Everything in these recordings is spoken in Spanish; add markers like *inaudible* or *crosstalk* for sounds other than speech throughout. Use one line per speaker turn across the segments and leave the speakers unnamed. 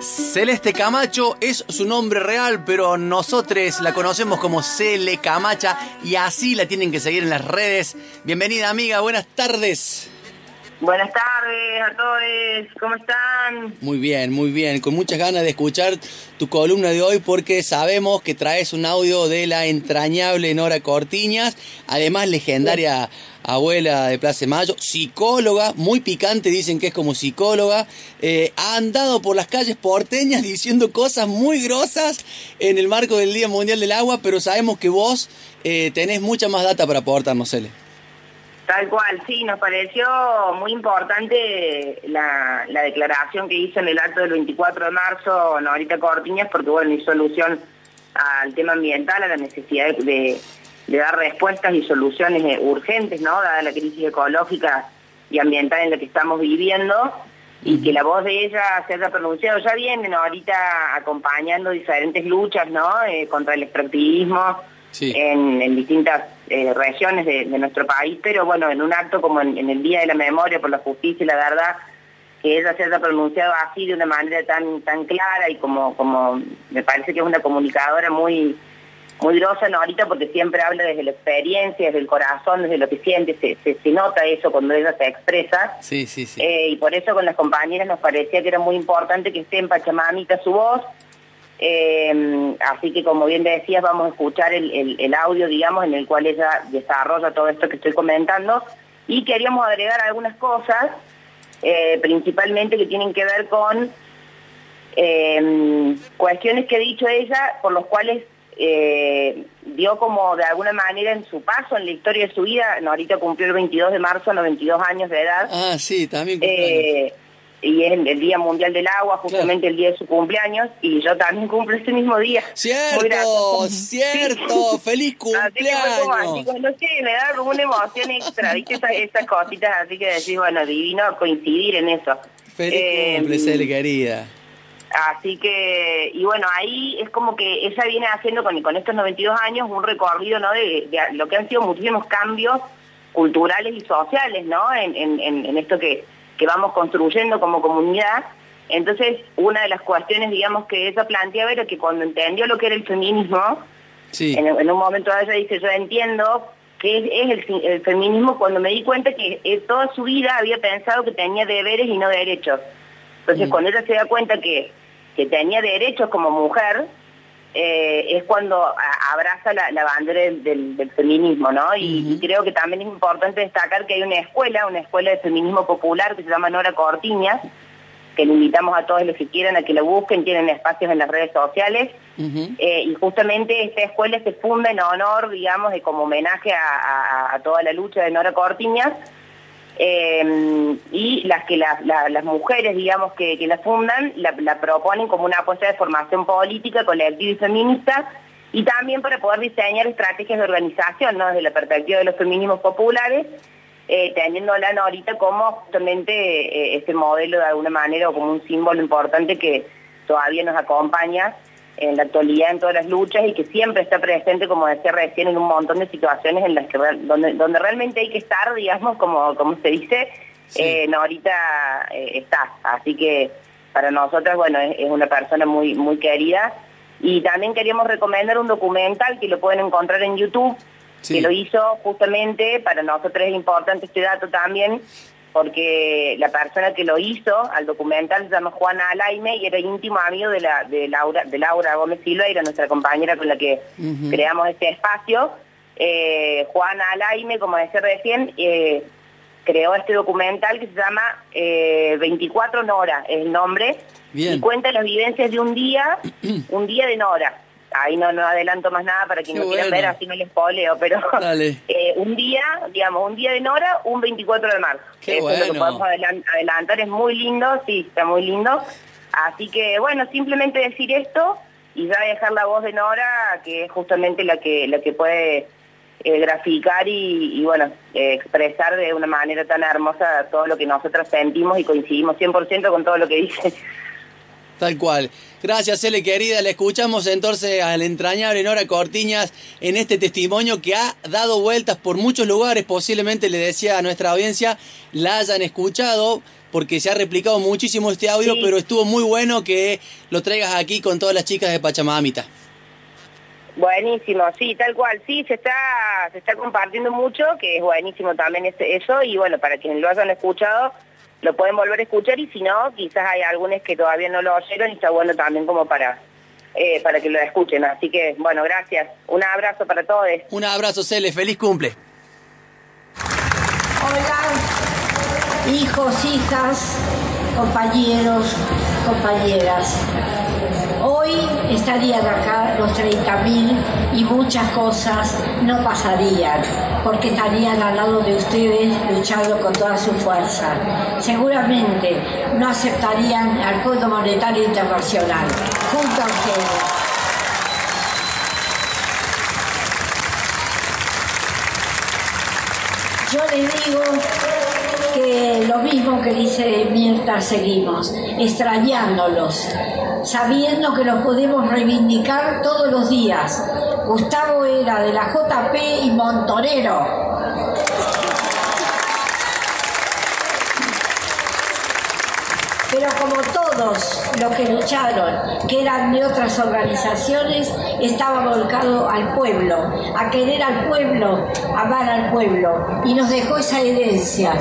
Celeste Camacho es su nombre real, pero nosotros la conocemos como Cele Camacha y así la tienen que seguir en las redes. Bienvenida amiga, buenas tardes.
Buenas tardes a todos, ¿cómo están?
Muy bien, muy bien, con muchas ganas de escuchar tu columna de hoy porque sabemos que traes un audio de la entrañable Nora Cortiñas, además legendaria abuela de Plaza de Mayo, psicóloga, muy picante, dicen que es como psicóloga, eh, ha andado por las calles porteñas diciendo cosas muy grosas en el marco del Día Mundial del Agua, pero sabemos que vos eh, tenés mucha más data para aportarnos, Cele.
Tal cual, sí, nos pareció muy importante la, declaración que hizo en el acto del 24 de marzo Norita Cortiñas, porque bueno, hizo solución al tema ambiental, a la necesidad de, dar respuestas y soluciones eh, urgentes, ¿no? Dada la crisis ecológica y ambiental en la que estamos viviendo, y que la voz de ella se haya pronunciado. Ya vienen ahorita acompañando diferentes luchas, ¿no? Eh, contra el extractivismo, en, distintas eh, regiones de, nuestro país, pero bueno, en un acto como en, el Día de la Memoria por la Justicia y la Verdad, que ella se haya pronunciado así de una manera tan tan clara y como como me parece que es una comunicadora muy muy grosa no ahorita porque siempre habla desde la experiencia, desde el corazón, desde lo que siente, se, se, nota eso cuando ella se expresa.
Sí, sí, sí.
Eh, y por eso con las compañeras nos parecía que era muy importante que esté en Pachamamita su voz, eh, así que como bien decías, vamos a escuchar el, audio, digamos, en el cual ella desarrolla todo esto que estoy comentando. Y queríamos agregar algunas cosas, eh, principalmente que tienen que ver con eh, cuestiones que ha dicho ella, por los cuales dio como de alguna manera en su paso, en la historia de su vida, no, ahorita cumplió el 22 de marzo, a los 22 años de edad.
Ah, sí, también
y es el Día Mundial del Agua, justamente el día de su cumpleaños, y yo también cumplo ese mismo día.
Cierto, cierto, feliz cumpleaños.
Así que, no sé, me da como una emoción extra, ¿viste? Esas, cositas así que decís, bueno, divino coincidir en eso.
Feliz eh, cumple, querida.
Así que, y bueno, ahí es como que ella viene haciendo con, con estos 92 años un recorrido, ¿no? De, lo que han sido muchísimos cambios culturales y sociales, ¿no? En, en, en esto que que vamos construyendo como comunidad. Entonces, una de las cuestiones, digamos, que ella planteaba era que cuando entendió lo que era el feminismo, en, un momento ella dice, yo entiendo que es, el, feminismo cuando me di cuenta que eh, toda su vida había pensado que tenía deberes y no derechos. Entonces, mm. cuando ella se da cuenta que, que tenía derechos como mujer, eh, es cuando abraza la, bandera del, feminismo, ¿no? Y, creo que también es importante destacar que hay una escuela, una escuela de feminismo popular que se llama Nora Cortiñas, que le invitamos a todos los que quieran a que lo busquen, tienen espacios en las redes sociales, eh, y justamente esta escuela se funda en honor, digamos, de como homenaje a, a toda la lucha de Nora Cortiñas, eh, y las que las mujeres, digamos, que, la fundan, la, proponen como una apuesta de formación política, colectiva y feminista, y también para poder diseñar estrategias de organización, ¿no? desde la perspectiva de los feminismos populares, eh, teniéndola ahorita como justamente eh, este modelo de alguna manera o como un símbolo importante que todavía nos acompaña en la actualidad en todas las luchas y que siempre está presente, como decía recién, en un montón de situaciones en las que donde, donde realmente hay que estar, digamos, como, como se dice, eh, no, ahorita eh, está. Así que para nosotros, bueno, es, una persona muy, muy querida. Y también queríamos recomendar un documental que lo pueden encontrar en YouTube, que lo hizo justamente, para nosotros es importante este dato también, porque la persona que lo hizo al documental se llama Juana Alaime y era íntimo amigo de, la, de, Laura, de Laura Gómez Silva, era nuestra compañera con la que creamos este espacio. Eh, Juana Alaime, como decía recién, eh, creó este documental que se llama 24 eh, Nora, es el nombre, y cuenta las vivencias de un día, *clears throat* un día de Nora ahí no, no adelanto más nada para quienes no quieran ver, así no les poleo, pero *laughs* eh, un día, digamos, un día de Nora, un 24 de marzo.
Qué Eso es
lo que podemos adelantar, es muy lindo, sí, está muy lindo. Así que, bueno, simplemente decir esto y ya dejar la voz de Nora, que es justamente la que, la que puede eh, graficar y, bueno, eh, expresar de una manera tan hermosa todo lo que nosotros sentimos y coincidimos 100% con todo lo que dice.
Tal cual. Gracias, Ele, querida. Le escuchamos entonces al entrañable Nora Cortiñas en este testimonio que ha dado vueltas por muchos lugares. Posiblemente le decía a nuestra audiencia, la hayan escuchado porque se ha replicado muchísimo este audio, pero estuvo muy bueno que lo traigas aquí con todas las chicas de Pachamamita.
Buenísimo, sí, tal cual, sí, se está, se está compartiendo mucho, que es buenísimo también eso, y bueno, para quienes lo hayan escuchado, lo pueden volver a escuchar, y si no, quizás hay algunos que todavía no lo oyeron, y está bueno también como para, eh, para que lo escuchen, así que, bueno, gracias, un abrazo para todos.
Un abrazo, Cele, feliz cumple.
Hola, hijos, hijas, compañeros, compañeras. Hoy estarían acá los 30.000 y muchas cosas no pasarían porque estarían al lado de ustedes luchando con toda su fuerza. Seguramente no aceptarían al Fondo Monetario Internacional junto a ustedes. Yo les digo que lo mismo que dice mientras seguimos, extrañándolos, sabiendo que los podemos reivindicar todos los días. Gustavo era de la JP y Montonero. Pero como todos los que lucharon, que eran de otras organizaciones, estaba volcado al pueblo, a querer al pueblo, amar al pueblo, y nos dejó esa herencia.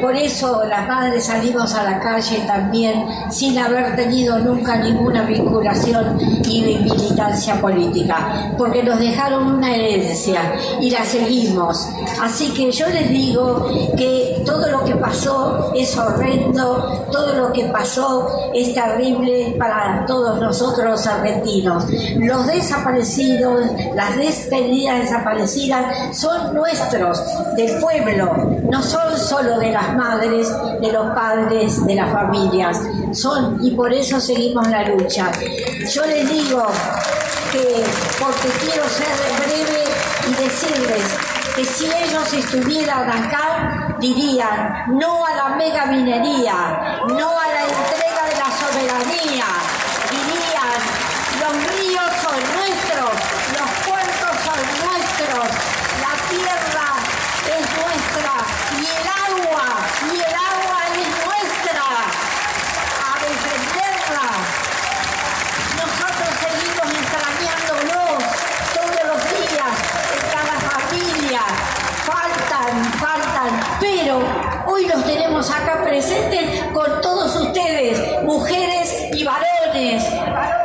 Por eso las madres salimos a la calle también sin haber tenido nunca ninguna vinculación y militancia política, porque nos dejaron una herencia y la seguimos. Así que yo les digo que todo lo que pasó es horrendo, todo lo que pasó es terrible para todos nosotros los argentinos. Los desaparecidos, las despedidas desaparecidas son nuestros, del pueblo, no son solo de las madres, de los padres, de las familias. Son y por eso seguimos la lucha. Yo les digo que, porque quiero ser breve y decirles que si ellos estuvieran acá, dirían no a la mega minería, no a la entrega de la soberanía, dirían los ríos son nuestros, los puertos son nuestros, la tierra es nuestra y el agua, y el agua es nuestra, a defenderla. Nosotros seguimos extrañándolos todos los días en cada familia. Faltan, faltan, pero hoy los tenemos acá presentes con todos ustedes, mujeres y varones,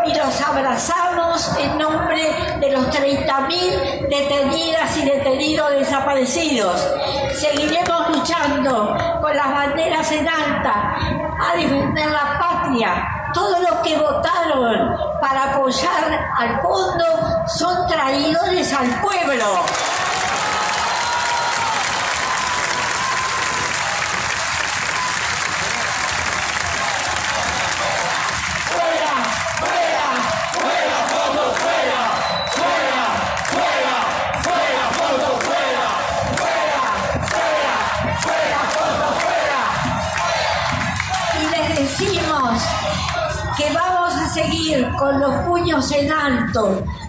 y los abrazamos en nombre de los 30.000 detenidas y detenidos desaparecidos. Seguiremos luchando con las banderas en alta a defender la patria. Todos los que votaron para apoyar al fondo son traidores al pueblo.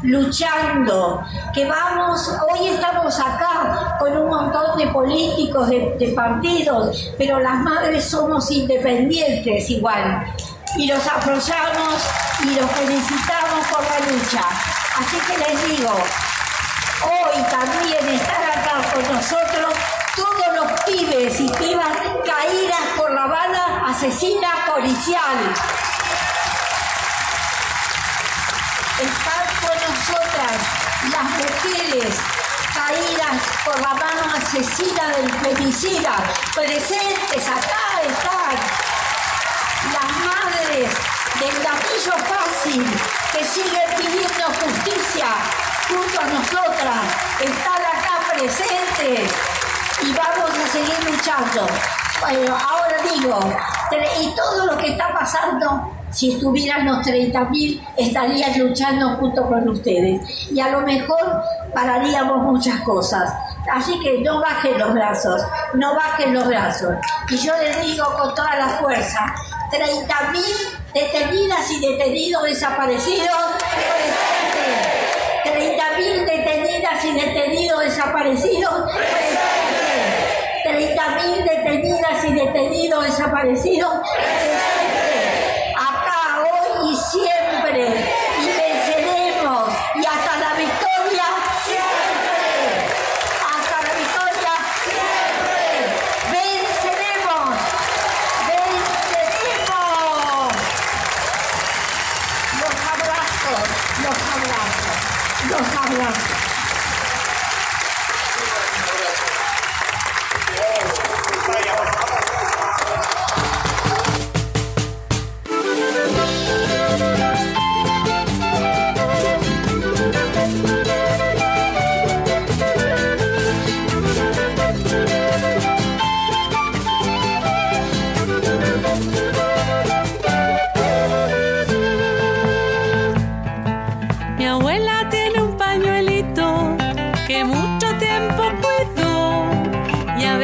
Luchando, que vamos, hoy estamos acá con un montón de políticos, de, partidos, pero las madres somos independientes igual, y los apoyamos y los felicitamos por la lucha. Así que les digo, hoy también están acá con nosotros todos los pibes y pibas caídas por la bala asesina policial. Están con nosotras las mujeres caídas por la mano asesina del femicida. Presentes, acá están las madres del gatillo fácil que siguen pidiendo justicia junto a nosotras. Están acá presentes y vamos a seguir luchando. Bueno, ahora digo, y todo lo que está pasando si estuvieran los 30.000, estarían luchando junto con ustedes. Y a lo mejor pararíamos muchas cosas. Así que no bajen los brazos, no bajen los brazos. Y yo les digo con toda la fuerza, 30.000 detenidas y detenidos desaparecidos. 30.000 detenidas y detenidos desaparecidos. 30.000 detenidas y detenidos desaparecidos.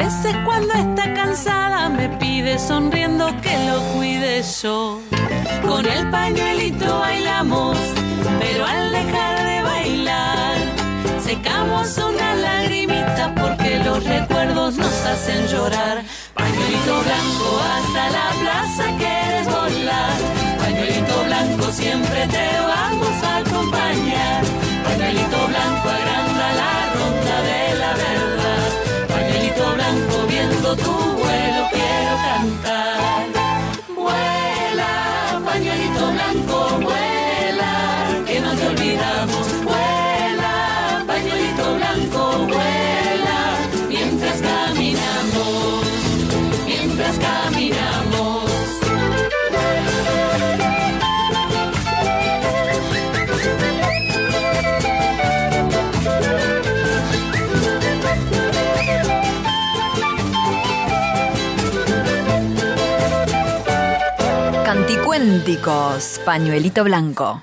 Veces cuando está cansada me pide sonriendo que lo cuide yo. Con el pañuelito bailamos, pero al dejar de bailar secamos una lagrimita porque los recuerdos nos hacen llorar. Pañuelito blanco hasta la plaza quieres Pañuelito blanco.